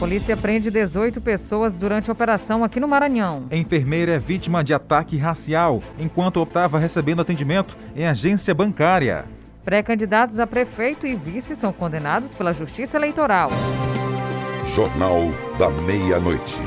Polícia prende 18 pessoas durante a operação aqui no Maranhão. A enfermeira é vítima de ataque racial enquanto estava recebendo atendimento em agência bancária. Pré-candidatos a prefeito e vice são condenados pela Justiça Eleitoral. Jornal da Meia-Noite.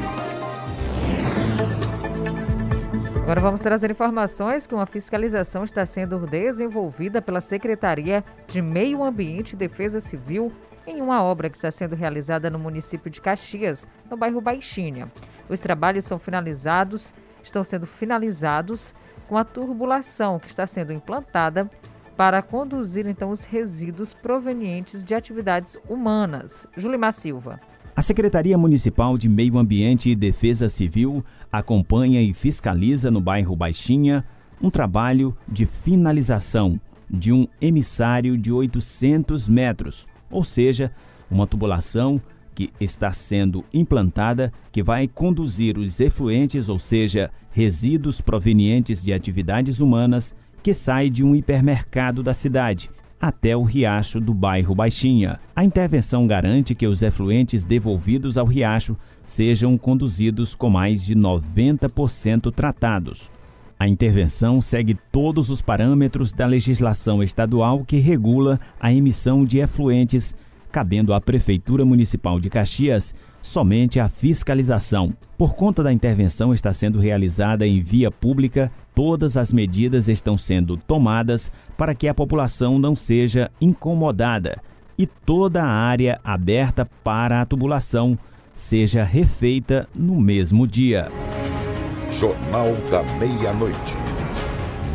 Agora vamos trazer informações que uma fiscalização está sendo desenvolvida pela Secretaria de Meio Ambiente e Defesa Civil em uma obra que está sendo realizada no município de Caxias, no bairro Baixinha. Os trabalhos são finalizados, estão sendo finalizados com a turbulação que está sendo implantada para conduzir então os resíduos provenientes de atividades humanas. Julimar Silva. A Secretaria Municipal de Meio Ambiente e Defesa Civil acompanha e fiscaliza no bairro Baixinha um trabalho de finalização de um emissário de 800 metros, ou seja, uma tubulação que está sendo implantada que vai conduzir os efluentes, ou seja, resíduos provenientes de atividades humanas que sai de um hipermercado da cidade até o riacho do bairro Baixinha. A intervenção garante que os efluentes devolvidos ao riacho sejam conduzidos com mais de 90% tratados. A intervenção segue todos os parâmetros da legislação estadual que regula a emissão de efluentes, cabendo à Prefeitura Municipal de Caxias somente a fiscalização. Por conta da intervenção está sendo realizada em via pública Todas as medidas estão sendo tomadas para que a população não seja incomodada e toda a área aberta para a tubulação seja refeita no mesmo dia. Jornal da Meia-Noite.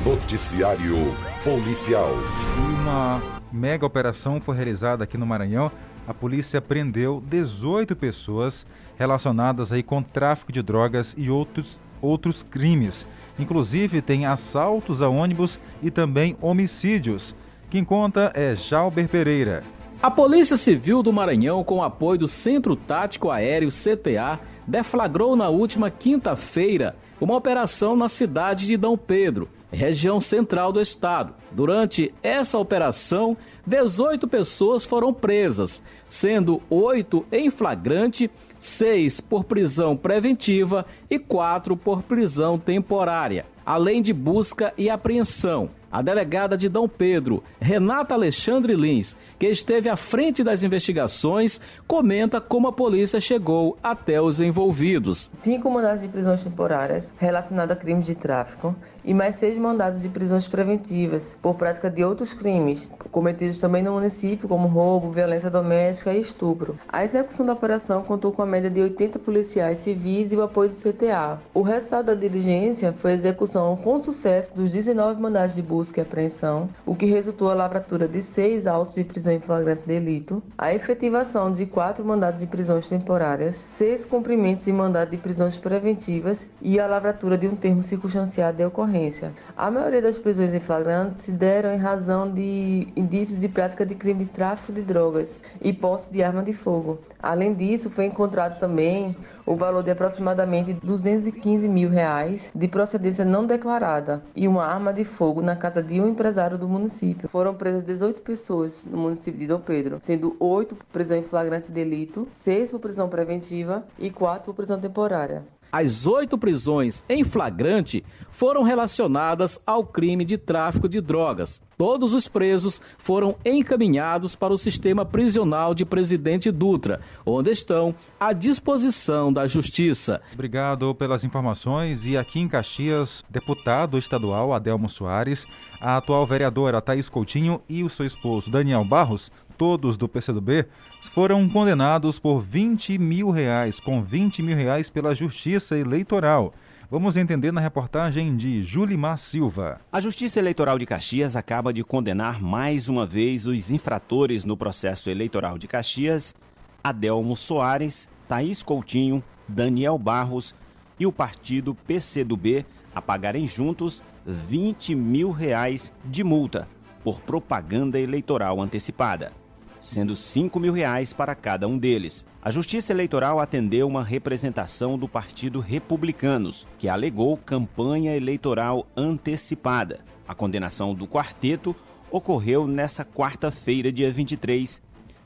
Noticiário Policial. Uma mega operação foi realizada aqui no Maranhão. A polícia prendeu 18 pessoas relacionadas aí com tráfico de drogas e outros outros crimes. Inclusive, tem assaltos a ônibus e também homicídios. Quem conta é Jalber Pereira. A Polícia Civil do Maranhão, com apoio do Centro Tático Aéreo CTA, deflagrou na última quinta-feira uma operação na cidade de Dom Pedro, região central do estado. Durante essa operação, 18 pessoas foram presas, sendo oito em flagrante, seis por prisão preventiva e quatro por prisão temporária, além de busca e apreensão. A delegada de Dom Pedro, Renata Alexandre Lins, que esteve à frente das investigações, comenta como a polícia chegou até os envolvidos. Cinco mandados de prisões temporárias relacionados a crimes de tráfico e mais seis mandados de prisões preventivas por prática de outros crimes cometidos também no município, como roubo, violência doméstica e estupro. A execução da operação contou com a média de 80 policiais civis e o apoio do CTA. O resultado da diligência foi a execução com sucesso dos 19 mandados de busca e apreensão, o que resultou a lavratura de seis autos de prisão em flagrante delito, a efetivação de quatro mandados de prisões temporárias, seis cumprimentos de mandado de prisões preventivas e a lavratura de um termo circunstanciado de ocorrência. A maioria das prisões em flagrante se deram em razão de indícios de prática de crime de tráfico de drogas e posse de arma de fogo. Além disso, foi encontrado também o valor de aproximadamente 215 mil reais de procedência não declarada e uma arma de fogo na casa de um empresário do município. Foram presas 18 pessoas no município de Dom Pedro, sendo 8 por prisão em flagrante delito, 6 por prisão preventiva e 4 por prisão temporária. As oito prisões em flagrante foram relacionadas ao crime de tráfico de drogas. Todos os presos foram encaminhados para o sistema prisional de Presidente Dutra, onde estão à disposição da Justiça. Obrigado pelas informações. E aqui em Caxias, deputado estadual Adelmo Soares, a atual vereadora Thaís Coutinho e o seu esposo Daniel Barros todos do PCdoB, foram condenados por 20 mil reais, com 20 mil reais pela Justiça Eleitoral. Vamos entender na reportagem de Julimar Silva. A Justiça Eleitoral de Caxias acaba de condenar mais uma vez os infratores no processo eleitoral de Caxias, Adelmo Soares, Thaís Coutinho, Daniel Barros e o partido PCdoB a pagarem juntos 20 mil reais de multa por propaganda eleitoral antecipada sendo 5 mil reais para cada um deles. A Justiça Eleitoral atendeu uma representação do Partido Republicanos, que alegou campanha eleitoral antecipada. A condenação do quarteto ocorreu nesta quarta-feira, dia 23,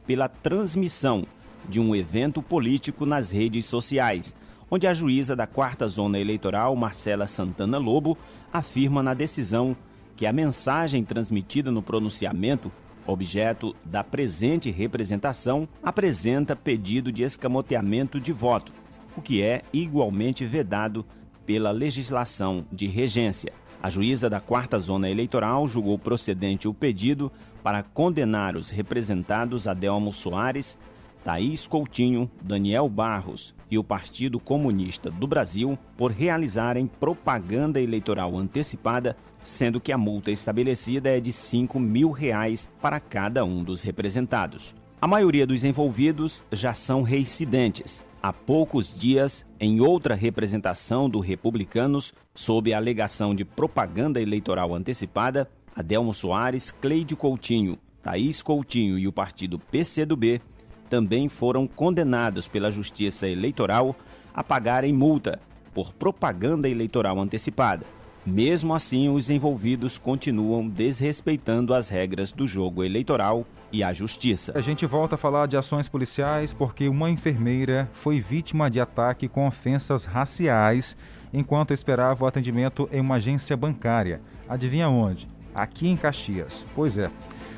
pela transmissão de um evento político nas redes sociais, onde a juíza da quarta zona eleitoral, Marcela Santana Lobo, afirma na decisão que a mensagem transmitida no pronunciamento, objeto da presente representação, apresenta pedido de escamoteamento de voto, o que é igualmente vedado pela legislação de regência. A juíza da quarta zona eleitoral julgou procedente o pedido para condenar os representados Adelmo Soares, Thaís Coutinho, Daniel Barros e o Partido Comunista do Brasil por realizarem propaganda eleitoral antecipada, sendo que a multa estabelecida é de 5 mil reais para cada um dos representados. A maioria dos envolvidos já são reincidentes. Há poucos dias, em outra representação do Republicanos, sob a alegação de propaganda eleitoral antecipada, Adelmo Soares, Cleide Coutinho, Thaís Coutinho e o partido PCdoB também foram condenados pela Justiça Eleitoral a pagarem multa por propaganda eleitoral antecipada. Mesmo assim, os envolvidos continuam desrespeitando as regras do jogo eleitoral e a justiça. A gente volta a falar de ações policiais porque uma enfermeira foi vítima de ataque com ofensas raciais enquanto esperava o atendimento em uma agência bancária. Adivinha onde? Aqui em Caxias. Pois é.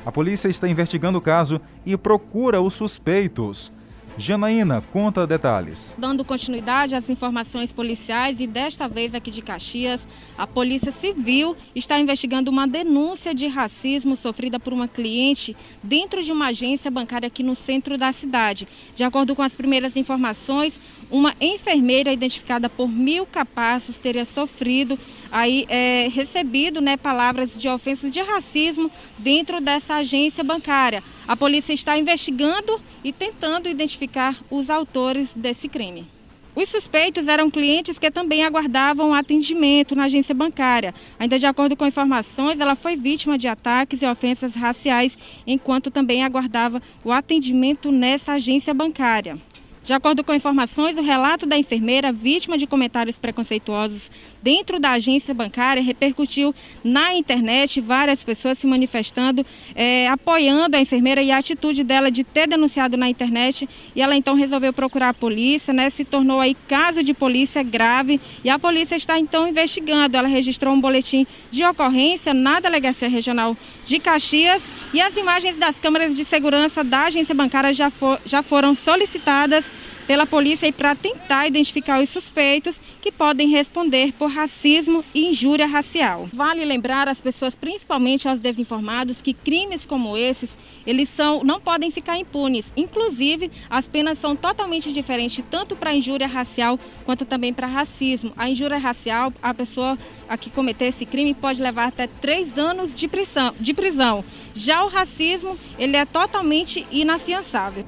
A polícia está investigando o caso e procura os suspeitos. Janaína, conta detalhes. Dando continuidade às informações policiais e desta vez aqui de Caxias, a Polícia Civil está investigando uma denúncia de racismo sofrida por uma cliente dentro de uma agência bancária aqui no centro da cidade. De acordo com as primeiras informações, uma enfermeira identificada por mil capazes teria sofrido aí é, recebido né, palavras de ofensas de racismo dentro dessa agência bancária. A polícia está investigando e tentando identificar os autores desse crime. Os suspeitos eram clientes que também aguardavam atendimento na agência bancária. Ainda de acordo com informações, ela foi vítima de ataques e ofensas raciais enquanto também aguardava o atendimento nessa agência bancária. De acordo com informações, o relato da enfermeira vítima de comentários preconceituosos dentro da agência bancária repercutiu na internet, várias pessoas se manifestando, é, apoiando a enfermeira e a atitude dela de ter denunciado na internet. E ela então resolveu procurar a polícia, né? Se tornou aí caso de polícia grave e a polícia está então investigando. Ela registrou um boletim de ocorrência na Delegacia Regional de Caxias e as imagens das câmeras de segurança da agência bancária já, for, já foram solicitadas pela polícia para tentar identificar os suspeitos que podem responder por racismo e injúria racial. Vale lembrar às pessoas, principalmente aos desinformados, que crimes como esses, eles são não podem ficar impunes. Inclusive, as penas são totalmente diferentes tanto para injúria racial quanto também para racismo. A injúria racial, a pessoa a que cometer esse crime pode levar até três anos de prisão. De prisão. Já o racismo, ele é totalmente inafiançável.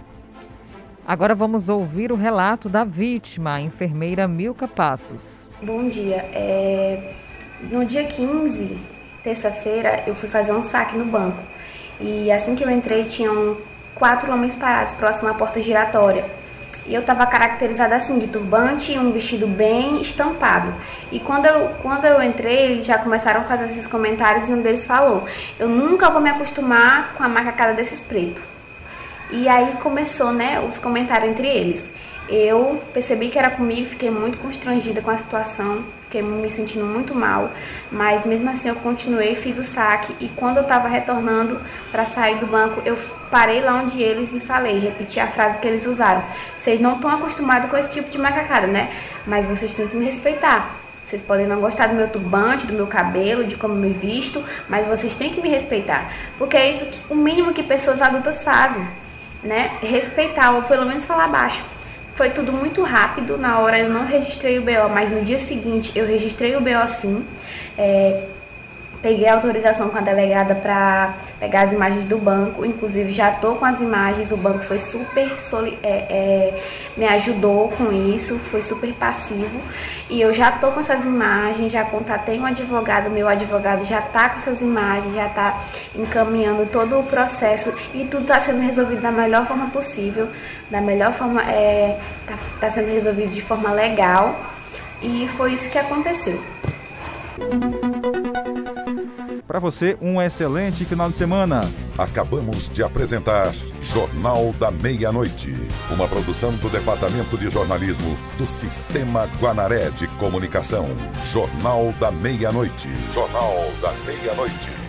Agora vamos ouvir o relato da vítima, a enfermeira Milka Passos. Bom dia. É... No dia 15, terça-feira, eu fui fazer um saque no banco. E assim que eu entrei, tinham quatro homens parados próximo à porta giratória. E eu estava caracterizada assim, de turbante e um vestido bem estampado. E quando eu, quando eu entrei, eles já começaram a fazer esses comentários e um deles falou: Eu nunca vou me acostumar com a macacada desses pretos. E aí começou, né, os comentários entre eles. Eu percebi que era comigo, fiquei muito constrangida com a situação, fiquei me sentindo muito mal, mas mesmo assim eu continuei, fiz o saque e quando eu estava retornando para sair do banco, eu parei lá onde eles e falei, repeti a frase que eles usaram. Vocês não estão acostumados com esse tipo de macacada, né? Mas vocês têm que me respeitar. Vocês podem não gostar do meu turbante, do meu cabelo, de como me visto, mas vocês têm que me respeitar, porque é isso que o mínimo que pessoas adultas fazem né, respeitar ou pelo menos falar baixo. Foi tudo muito rápido, na hora eu não registrei o BO, mas no dia seguinte eu registrei o BO sim. É, Peguei autorização com a delegada para pegar as imagens do banco, inclusive já tô com as imagens, o banco foi super, é, é, me ajudou com isso, foi super passivo. E eu já tô com essas imagens, já contatei um advogado, meu. Advogado já tá com essas imagens, já tá encaminhando todo o processo. E tudo está sendo resolvido da melhor forma possível, da melhor forma, é, tá, tá sendo resolvido de forma legal. E foi isso que aconteceu. Para você, um excelente final de semana. Acabamos de apresentar Jornal da Meia-Noite, uma produção do Departamento de Jornalismo do Sistema Guanaré de Comunicação. Jornal da Meia-Noite. Jornal da Meia-Noite.